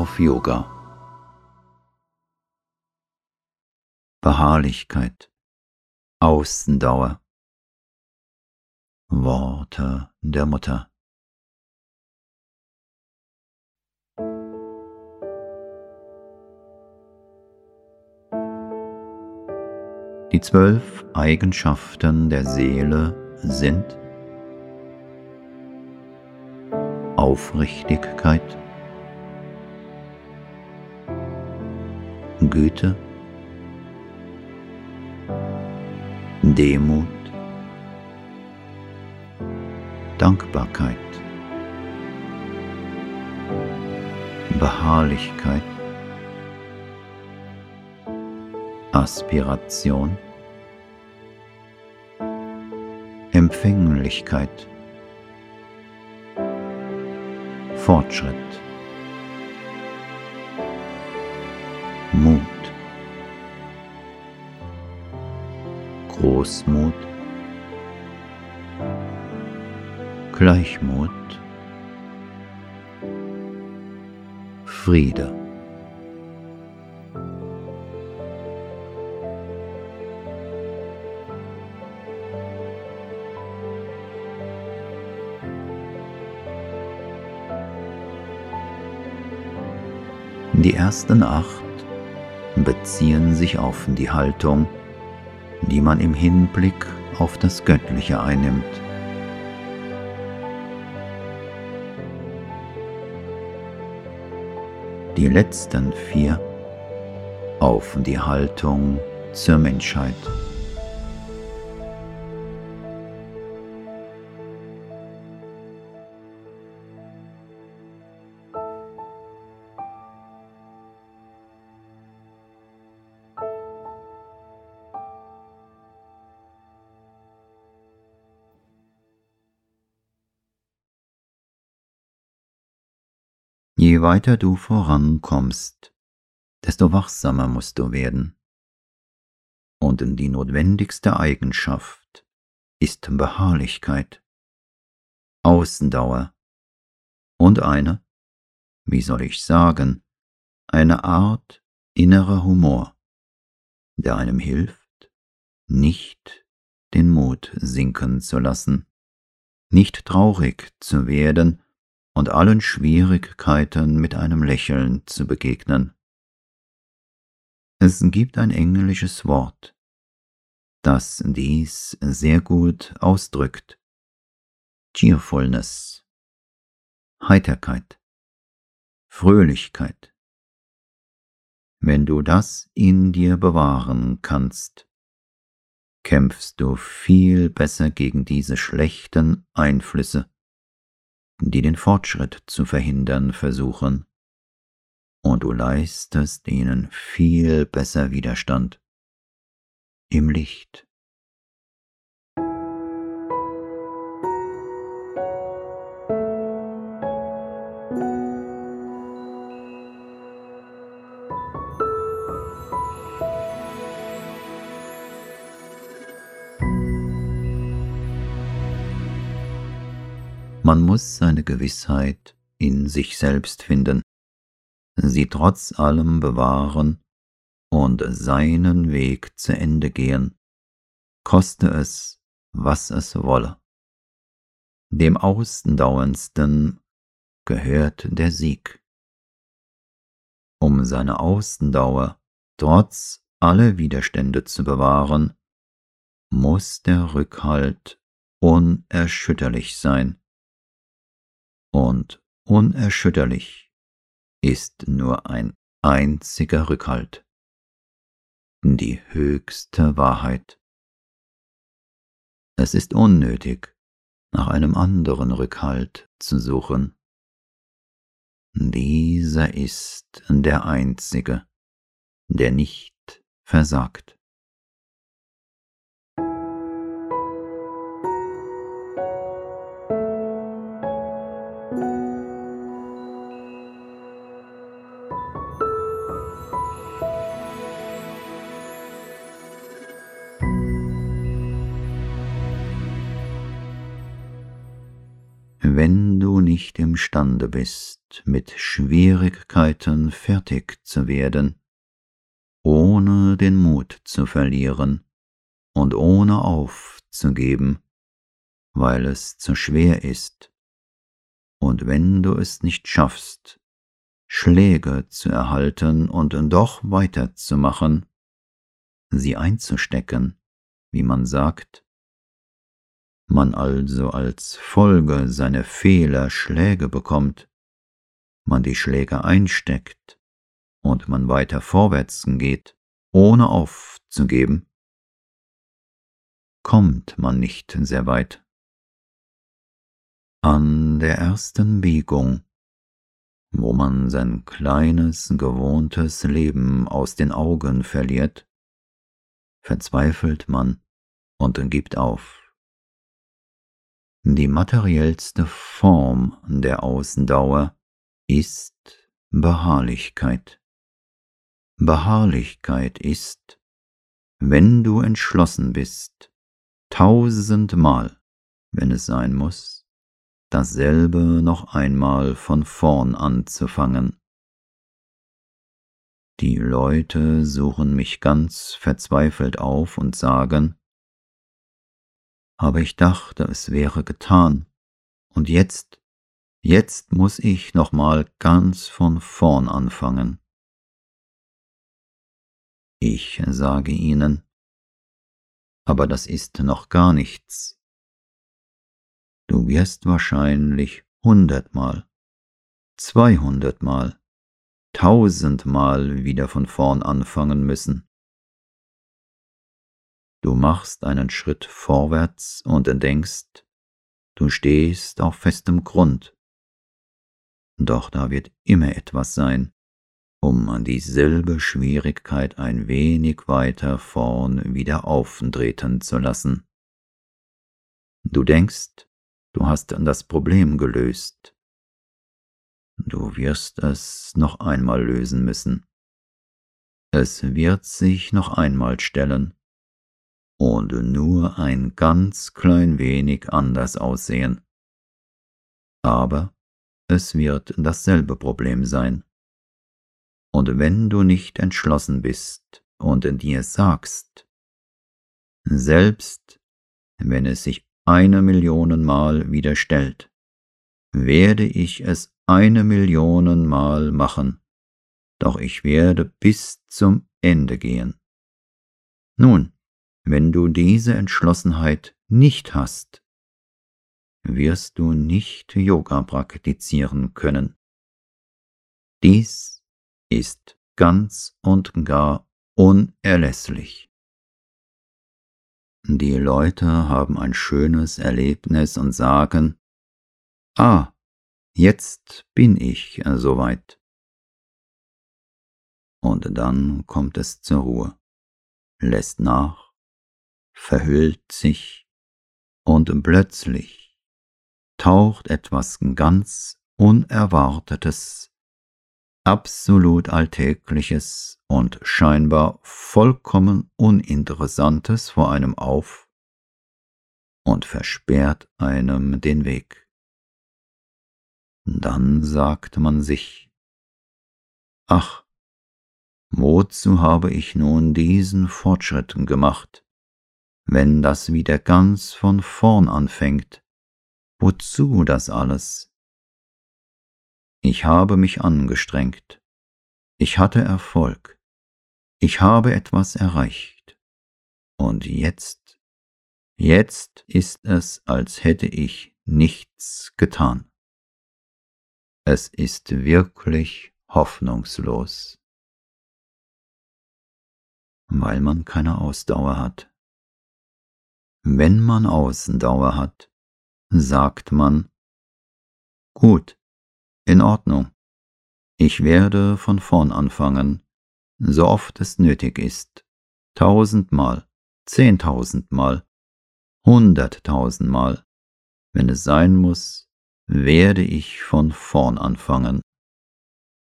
auf Yoga. Beharrlichkeit, Außendauer, Worte der Mutter. Die zwölf Eigenschaften der Seele sind Aufrichtigkeit, Güte, Demut, Dankbarkeit, Beharrlichkeit, Aspiration, Empfänglichkeit, Fortschritt, Großmut, Gleichmut, Friede. Die ersten acht beziehen sich auf die Haltung, die man im Hinblick auf das Göttliche einnimmt. Die letzten vier auf die Haltung zur Menschheit. Je weiter du vorankommst, desto wachsamer musst du werden. Und die notwendigste Eigenschaft ist Beharrlichkeit, Außendauer und eine, wie soll ich sagen, eine Art innerer Humor, der einem hilft, nicht den Mut sinken zu lassen, nicht traurig zu werden, und allen Schwierigkeiten mit einem Lächeln zu begegnen. Es gibt ein englisches Wort, das dies sehr gut ausdrückt. Cheerfulness, Heiterkeit, Fröhlichkeit. Wenn du das in dir bewahren kannst, kämpfst du viel besser gegen diese schlechten Einflüsse die den Fortschritt zu verhindern versuchen, und du leistest ihnen viel besser Widerstand im Licht. Man muss seine Gewissheit in sich selbst finden, sie trotz allem bewahren und seinen Weg zu Ende gehen, koste es, was es wolle. Dem Außendauerndsten gehört der Sieg. Um seine Außendauer trotz aller Widerstände zu bewahren, muss der Rückhalt unerschütterlich sein und unerschütterlich ist nur ein einziger Rückhalt, die höchste Wahrheit. Es ist unnötig, nach einem anderen Rückhalt zu suchen. Dieser ist der einzige, der nicht versagt. wenn du nicht imstande bist, mit Schwierigkeiten fertig zu werden, ohne den Mut zu verlieren und ohne aufzugeben, weil es zu schwer ist, und wenn du es nicht schaffst, Schläge zu erhalten und doch weiterzumachen, sie einzustecken, wie man sagt, man also als Folge seiner Fehler Schläge bekommt, man die Schläge einsteckt und man weiter vorwärts geht, ohne aufzugeben, kommt man nicht sehr weit. An der ersten Biegung, wo man sein kleines, gewohntes Leben aus den Augen verliert, verzweifelt man und gibt auf. Die materiellste Form der Ausdauer ist Beharrlichkeit. Beharrlichkeit ist, wenn du entschlossen bist, tausendmal, wenn es sein muss, dasselbe noch einmal von vorn anzufangen. Die Leute suchen mich ganz verzweifelt auf und sagen, aber ich dachte, es wäre getan. Und jetzt, jetzt muss ich nochmal ganz von vorn anfangen. Ich sage Ihnen, aber das ist noch gar nichts. Du wirst wahrscheinlich hundertmal, zweihundertmal, tausendmal wieder von vorn anfangen müssen. Du machst einen Schritt vorwärts und denkst, du stehst auf festem Grund. Doch da wird immer etwas sein, um an dieselbe Schwierigkeit ein wenig weiter vorn wieder auftreten zu lassen. Du denkst, du hast das Problem gelöst. Du wirst es noch einmal lösen müssen. Es wird sich noch einmal stellen und nur ein ganz klein wenig anders aussehen. Aber es wird dasselbe Problem sein. Und wenn du nicht entschlossen bist und dir sagst, selbst wenn es sich eine Million Mal wieder stellt, werde ich es eine Million Mal machen, doch ich werde bis zum Ende gehen. Nun, wenn du diese Entschlossenheit nicht hast, wirst du nicht Yoga praktizieren können. Dies ist ganz und gar unerlässlich. Die Leute haben ein schönes Erlebnis und sagen, Ah, jetzt bin ich soweit. Und dann kommt es zur Ruhe, lässt nach verhüllt sich und plötzlich taucht etwas ganz Unerwartetes, absolut Alltägliches und scheinbar vollkommen Uninteressantes vor einem auf und versperrt einem den Weg. Dann sagt man sich, ach, wozu habe ich nun diesen Fortschritt gemacht? Wenn das wieder ganz von vorn anfängt. Wozu das alles? Ich habe mich angestrengt. Ich hatte Erfolg. Ich habe etwas erreicht. Und jetzt, jetzt ist es, als hätte ich nichts getan. Es ist wirklich hoffnungslos, weil man keine Ausdauer hat. Wenn man Außendauer hat, sagt man, gut, in Ordnung, ich werde von vorn anfangen, so oft es nötig ist, tausendmal, zehntausendmal, hunderttausendmal, wenn es sein muss, werde ich von vorn anfangen.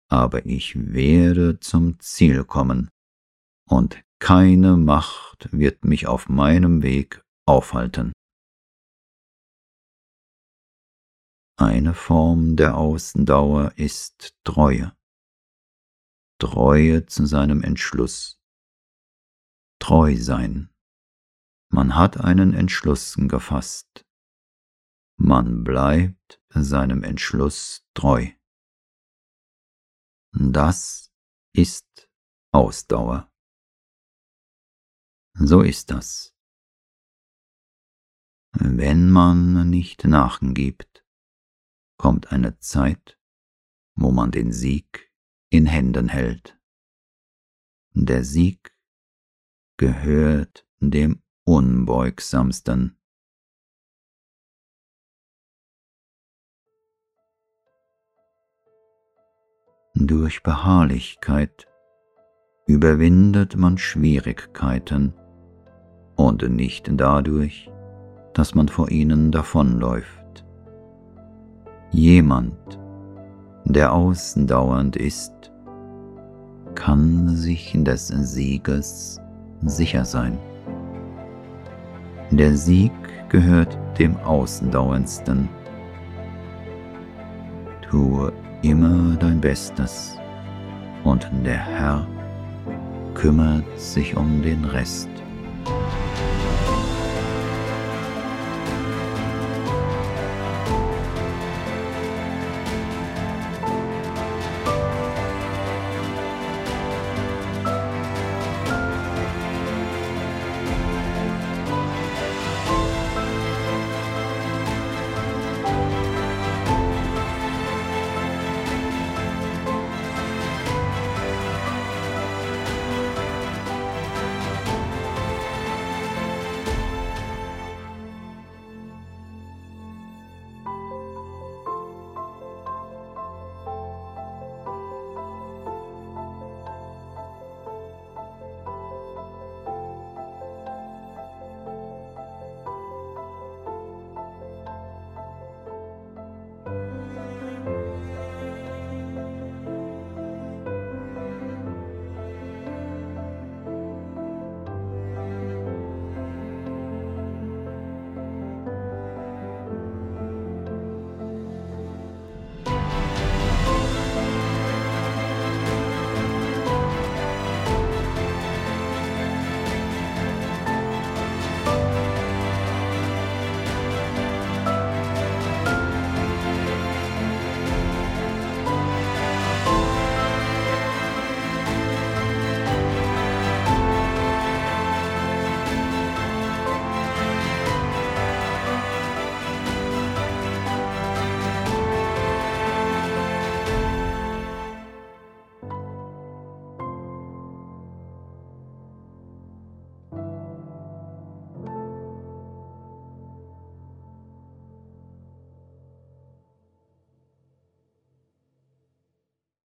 Aber ich werde zum Ziel kommen, und keine Macht wird mich auf meinem Weg aufhalten Eine Form der Ausdauer ist Treue. Treue zu seinem Entschluss. Treu sein. Man hat einen Entschluss gefasst. Man bleibt seinem Entschluss treu. Das ist Ausdauer. So ist das. Wenn man nicht nachgibt, kommt eine Zeit, wo man den Sieg in Händen hält. Der Sieg gehört dem Unbeugsamsten. Durch Beharrlichkeit überwindet man Schwierigkeiten und nicht dadurch, dass man vor ihnen davonläuft. Jemand, der ausdauernd ist, kann sich des Sieges sicher sein. Der Sieg gehört dem Ausdauerndsten. Tue immer dein Bestes und der Herr kümmert sich um den Rest.